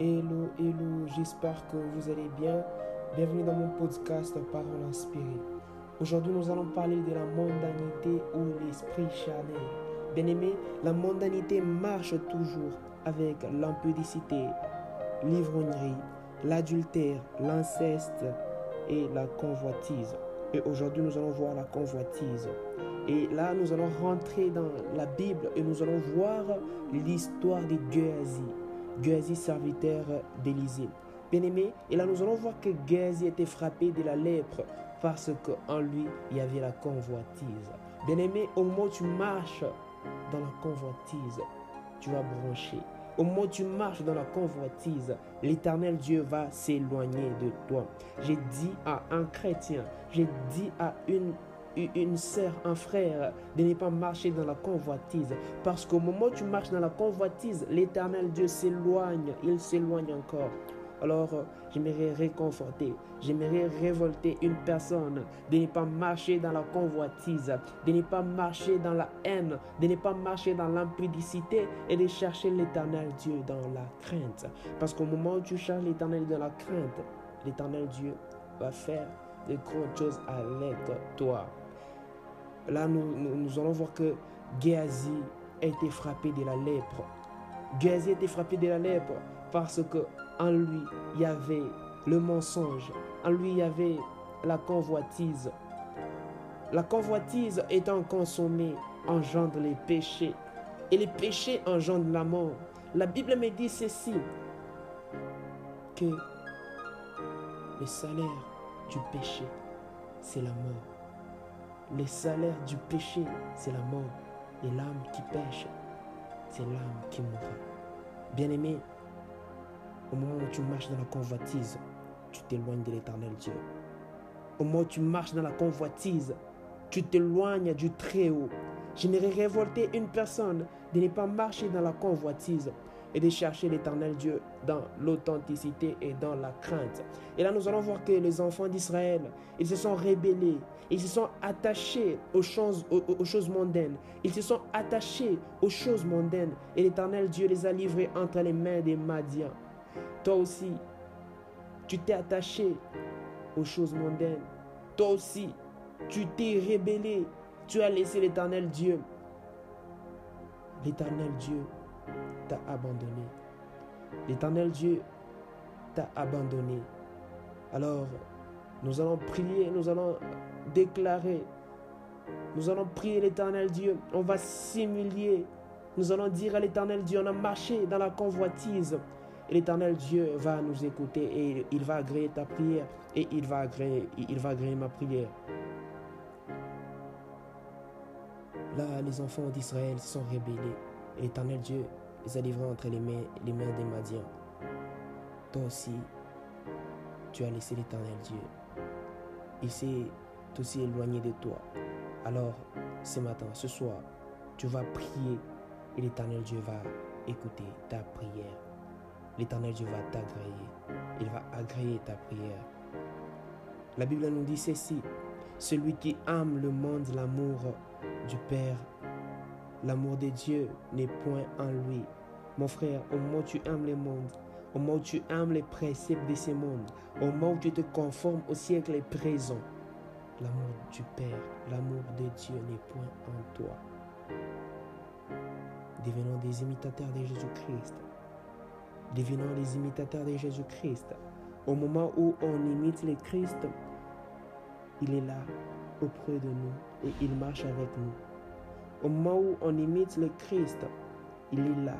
Hello, hello, j'espère que vous allez bien. Bienvenue dans mon podcast Parole inspirée. Aujourd'hui, nous allons parler de la mondanité ou l'esprit charnel. Bien aimé, la mondanité marche toujours avec l'impudicité, l'ivrognerie, l'adultère, l'inceste et la convoitise. Et aujourd'hui, nous allons voir la convoitise. Et là, nous allons rentrer dans la Bible et nous allons voir l'histoire de Géasi. Géasi, serviteur d'Élisée. Bien-aimé, et là, nous allons voir que Géasi était frappé de la lèpre parce qu'en lui, il y avait la convoitise. Bien-aimé, au moment où tu marches dans la convoitise, tu vas brancher. Au moment où tu marches dans la convoitise, l'éternel Dieu va s'éloigner de toi. J'ai dit à un chrétien, j'ai dit à une une sœur, un frère, de ne pas marcher dans la convoitise. Parce qu'au moment où tu marches dans la convoitise, l'éternel Dieu s'éloigne, il s'éloigne encore. Alors, j'aimerais réconforter, j'aimerais révolter une personne de ne pas marcher dans la convoitise, de ne pas marcher dans la haine, de ne pas marcher dans l'impudicité et de chercher l'éternel Dieu dans la crainte. Parce qu'au moment où tu cherches l'éternel dans la crainte, l'éternel Dieu va faire de grandes choses avec toi. Là, nous, allons voir que Géasi a été frappé de la lèpre. Géasi a été frappé de la lèpre parce que en lui, il y avait le mensonge. En lui, il y avait la convoitise. La convoitise étant consommée engendre les péchés. Et les péchés engendrent la mort. La Bible me dit ceci, que le salaire du péché, c'est la mort. Le salaire du péché, c'est la mort. Et l'âme qui pêche, c'est l'âme qui mourra. Bien-aimé, au moment où tu marches dans la convoitise, tu t'éloignes de l'éternel Dieu. Au moment où tu marches dans la convoitise, tu t'éloignes du Très-Haut. J'aimerais révolter une personne de ne pas marcher dans la convoitise et de chercher l'éternel Dieu dans l'authenticité et dans la crainte. Et là, nous allons voir que les enfants d'Israël, ils se sont rébellés, ils se sont attachés aux choses, aux, choses mondaines, ils se sont attachés aux choses mondaines et l'éternel Dieu les a livrés entre les mains des Madians. Toi aussi, tu t'es attaché aux choses mondaines. Toi aussi, tu t'es rébellé. Tu as laissé l'éternel Dieu. L'éternel Dieu t'a abandonné. L'éternel Dieu t'a abandonné. Alors, nous allons prier, nous allons déclarer, nous allons prier l'éternel Dieu. On va s'humilier. Nous allons dire à l'éternel Dieu, on a marché dans la convoitise. Et l'éternel Dieu va nous écouter et il va agréer ta prière et il va agréer, il va agréer ma prière. Là, les enfants d'Israël sont rébellés. L'éternel Dieu les a livrés entre les mains, les mains des Madians. Toi aussi, tu as laissé l'éternel Dieu. Il s'est aussi éloigné de toi. Alors, ce matin, ce soir, tu vas prier et l'éternel Dieu va écouter ta prière. L'éternel Dieu va t'agréer. Il va agréer ta prière. La Bible nous dit ceci. Celui qui aime le monde, l'amour du Père L'amour de Dieu n'est point en lui. Mon frère, au moment où tu aimes le monde, au moment où tu aimes les préceptes de ce monde, au moment où tu te conformes au siècle présent, l'amour du Père, l'amour de Dieu n'est point en toi. Devenons des imitateurs de Jésus-Christ. Devenons des imitateurs de Jésus-Christ. Au moment où on imite le Christ, il est là, auprès de nous, et il marche avec nous. Au moment où on imite le Christ, il est là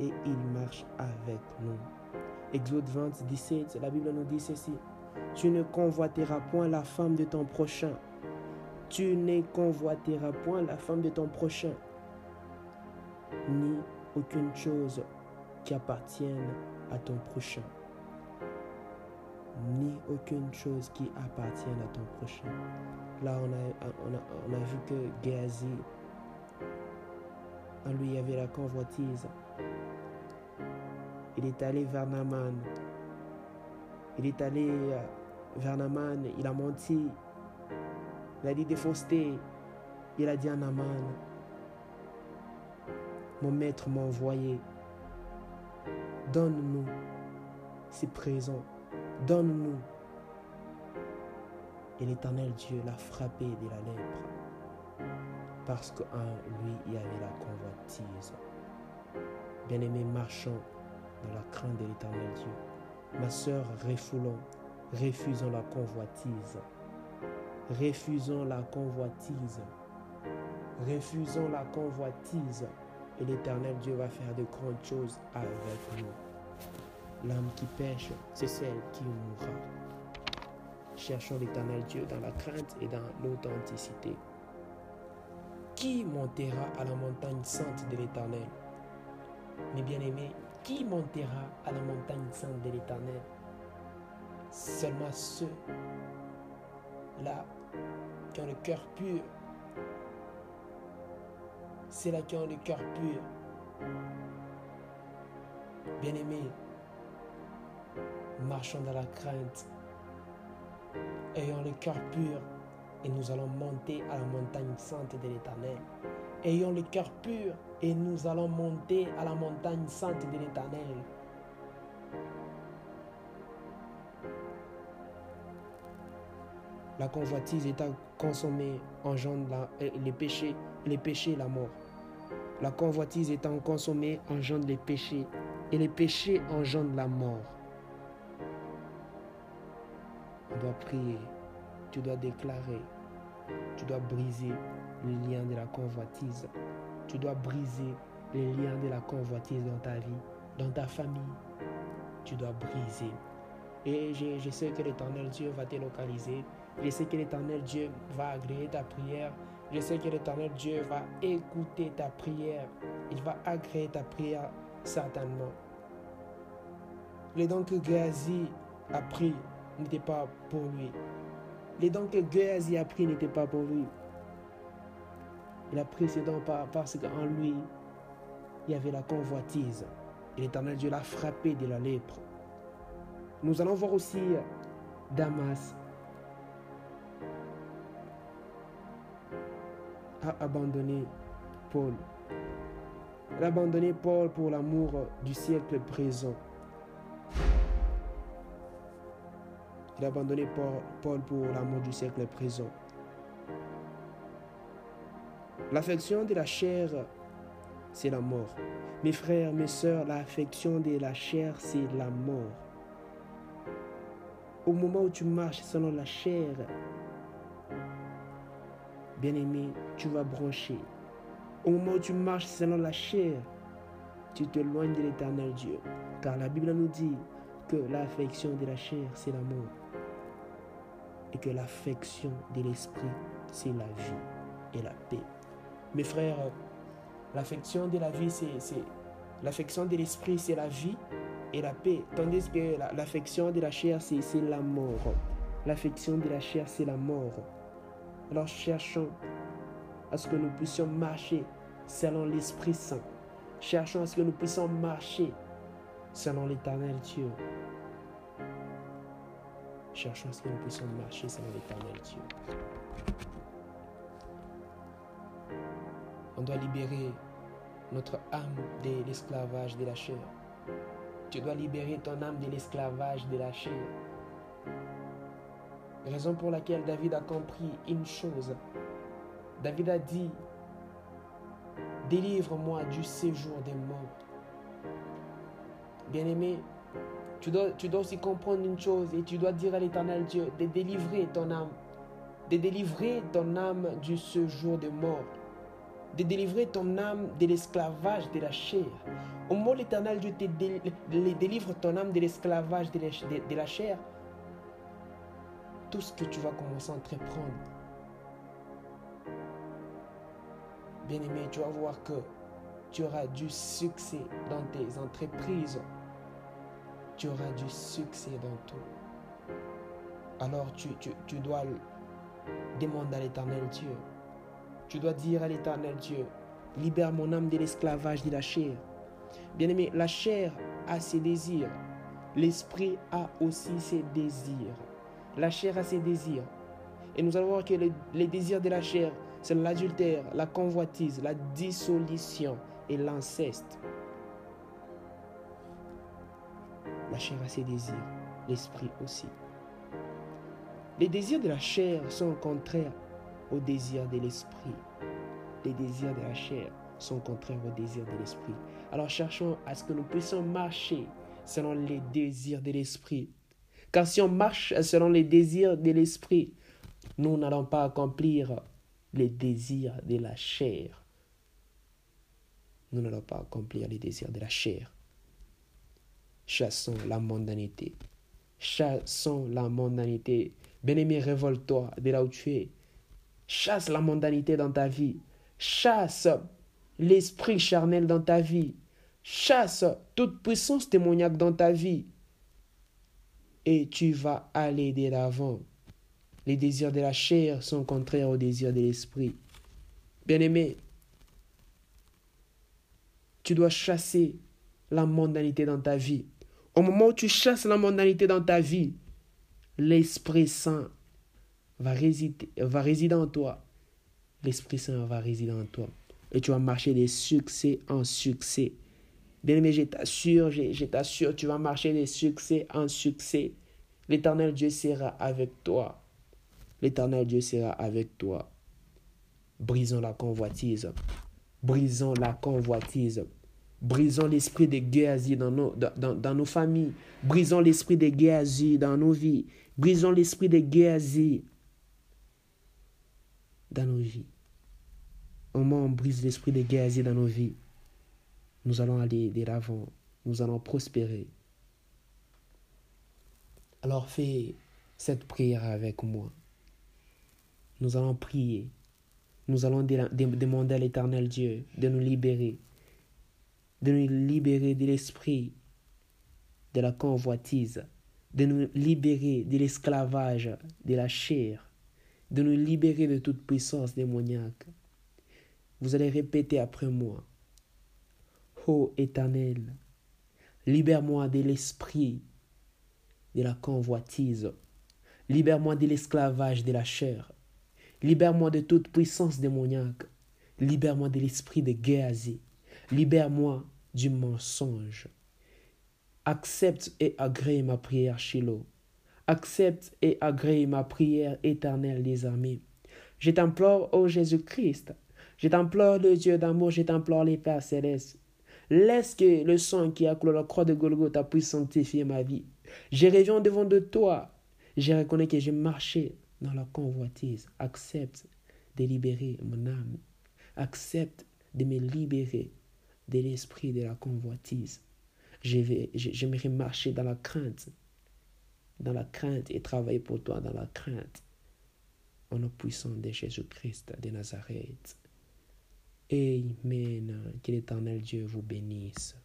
et il marche avec nous. Exode 20, 17, la Bible nous dit ceci. Tu ne convoiteras point la femme de ton prochain. Tu ne convoiteras point la femme de ton prochain, ni aucune chose qui appartienne à ton prochain ni aucune chose qui appartienne à ton prochain. Là, on a, on a, vu que Géasi, en lui, il y avait la convoitise. Il est allé vers Naman. Il est allé euh, vers Naman, il a menti. Il a dit des. Il a dit à Naman, mon maître m'a envoyé donne-nous ces présents, donne-nous. Et l'Éternel Dieu l'a frappé de la lèpre, parce qu'en lui, il y avait la convoitise. Bien-aimé, marchons dans la crainte de l'Éternel Dieu. Ma sœur, refoulons, refusons la convoitise. Refusons la convoitise. Refusons la convoitise. Et l'Éternel Dieu va faire de grandes choses avec nous. L'âme qui pêche, c'est celle qui mourra. Cherchons l'Éternel Dieu dans la crainte et dans l'authenticité. Qui montera à la montagne sainte de l'Éternel? Mes bien-aimés, qui montera à la montagne sainte de l'Éternel? Seulement ceux là qui ont le cœur pur. C'est là qui ont le cœur pur. Bien-aimés, marchons dans la crainte. Ayons le cœur pur et nous allons monter à la montagne sainte de l'Éternel. Ayons le cœur pur et nous allons monter à la montagne sainte de l'Éternel. La convoitise étant consommée engendre euh, les péchés, les péchés la mort. La convoitise étant consommée engendre les péchés et les péchés engendrent la mort. On doit prier, tu dois déclarer, tu dois briser les liens de la convoitise. Tu dois briser les liens de la convoitise dans ta vie, dans ta famille. Tu dois briser. Et je, sais que l'éternel Dieu va te localiser je sais que l'éternel Dieu va agréer ta prière. Je sais que l'éternel Dieu va écouter ta prière. Il va agréer ta prière certainement. Les dons que Géasi a pris n'étaient pas pour lui. Les dons que Géasi a pris n'étaient pas pour lui. Il a pris ces dons parce qu'en lui, il y avait la convoitise. Et l'éternel Dieu l'a frappé de la lèpre. Nous allons voir aussi Damas a abandonné Paul. Elle a abandonné Paul pour l'amour du siècle présent. Il a abandonné Paul pour l'amour du siècle présent. L'affection de la chair, c'est la mort. Mes frères, mes sœurs, l'affection de la chair, c'est la mort. Au moment où tu marches selon la chair, Bien-aimé, tu vas brancher. Au moment où tu marches selon la chair, tu t'éloignes de l'éternel Dieu. Car la Bible nous dit que l'affection de la chair, c'est la mort. Et que l'affection de l'esprit, c'est la vie et la paix. Mes frères, l'affection de la vie, c'est l'affection de l'esprit, c'est la vie et la paix. Tandis que l'affection de la chair, c'est la mort. L'affection de la chair, c'est la mort. Alors cherchons à ce que nous puissions marcher selon l'Esprit Saint. Cherchons à ce que nous puissions marcher selon l'éternel Dieu. Cherchons ce que nous puissions marcher selon l'éternel Dieu. On doit libérer notre âme de l'esclavage de la chair. Tu dois libérer ton âme de l'esclavage de la chair. Raison pour laquelle David a compris une chose. David a dit, délivre-moi du séjour des morts. Bien-aimé, tu dois, tu dois aussi comprendre une chose et tu dois dire à l'éternel Dieu de délivrer ton âme, de délivrer ton âme du séjour des morts, de délivrer ton âme de l'esclavage de la chair. Au moment où l'éternel Dieu te délivre ton âme de l'esclavage de la chair, tout ce que tu vas commencer à entreprendre. Bien-aimé, tu vas voir que tu auras du succès dans tes entreprises. Tu auras du succès dans tout. Alors tu, tu dois demander à l'éternel Dieu. Tu dois dire à l'éternel Dieu, libère mon âme de l'esclavage de la chair. Bien-aimé, la chair a ses désirs. L'esprit a aussi ses désirs. La chair a ses désirs. Et nous allons voir que les, désirs de la chair, c'est l'adultère, la convoitise, la dissolution et l'inceste. La chair a ses désirs, l'esprit aussi. Les désirs de la chair sont contraires aux désirs de l'esprit. Les désirs de la chair sont contraires aux désirs de l'esprit. Alors cherchons à ce que nous puissions marcher selon les désirs de l'esprit. Car si on marche selon les désirs de l'esprit, nous n'allons pas accomplir les désirs de la chair. Nous n'allons pas accomplir les désirs de la chair. Chassons la mondanité. Chassons la mondanité. Bien-aimé, révolte-toi de là où tu es. Chasse la mondanité dans ta vie. Chasse l'esprit charnel dans ta vie. Chasse toute puissance démoniaque dans ta vie. Et tu vas aller de l'avant. Les désirs de la chair sont contraires aux désirs de l'esprit. Bien-aimé, tu dois chasser la mondanité dans ta vie. Au moment où tu chasses la mondanité dans ta vie, l'Esprit Saint va résider, en toi. L'Esprit Saint va résider en toi. Et tu vas marcher de succès en succès. Bien-aimé, je t'assure, je, t'assure, tu vas marcher de succès en succès. L'éternel Dieu sera avec toi. L'éternel Dieu sera avec toi. Brisons la convoitise. Brisons la convoitise. Brisons l'esprit de Géasi dans nos, familles. Brisons l'esprit de Géasi dans nos vies. Brisons l'esprit de Géasi dans nos vies. Au moment où on brise l'esprit de Géasi dans nos vies, nous allons aller de l'avant. Nous allons prospérer. Alors fais cette prière avec moi. Nous allons prier. Nous allons demander à l'éternel Dieu de nous libérer de nous libérer de l'esprit de la convoitise, de nous libérer de l'esclavage de la chair, de nous libérer de toute puissance démoniaque. Vous allez répéter après moi. Ô Éternel, libère-moi de l'esprit de la convoitise, libère-moi de l'esclavage de la chair, libère-moi de toute puissance démoniaque, libère-moi de l'esprit de Géasi, libère-moi du mensonge. Accepte et agrée ma prière, Shiloh. Accepte et agrée ma prière éternelle des armées. Je t'implore, ô Jésus-Christ. Je t'implore, le Dieu d'amour, je t'implore, les Pères célestes. Laisse que le sang qui a clos la croix de Golgotha puisse sanctifier ma vie. Je reviens devant de toi. Je reconnais que j'ai marché dans la convoitise. Accepte de libérer mon âme. Accepte de me libérer de l'esprit de la convoitise. J'aimerais marcher dans la crainte, dans la crainte et travailler pour toi dans la crainte, en le puissant de Jésus-Christ de Nazareth. Amen. Que l'éternel Dieu vous bénisse.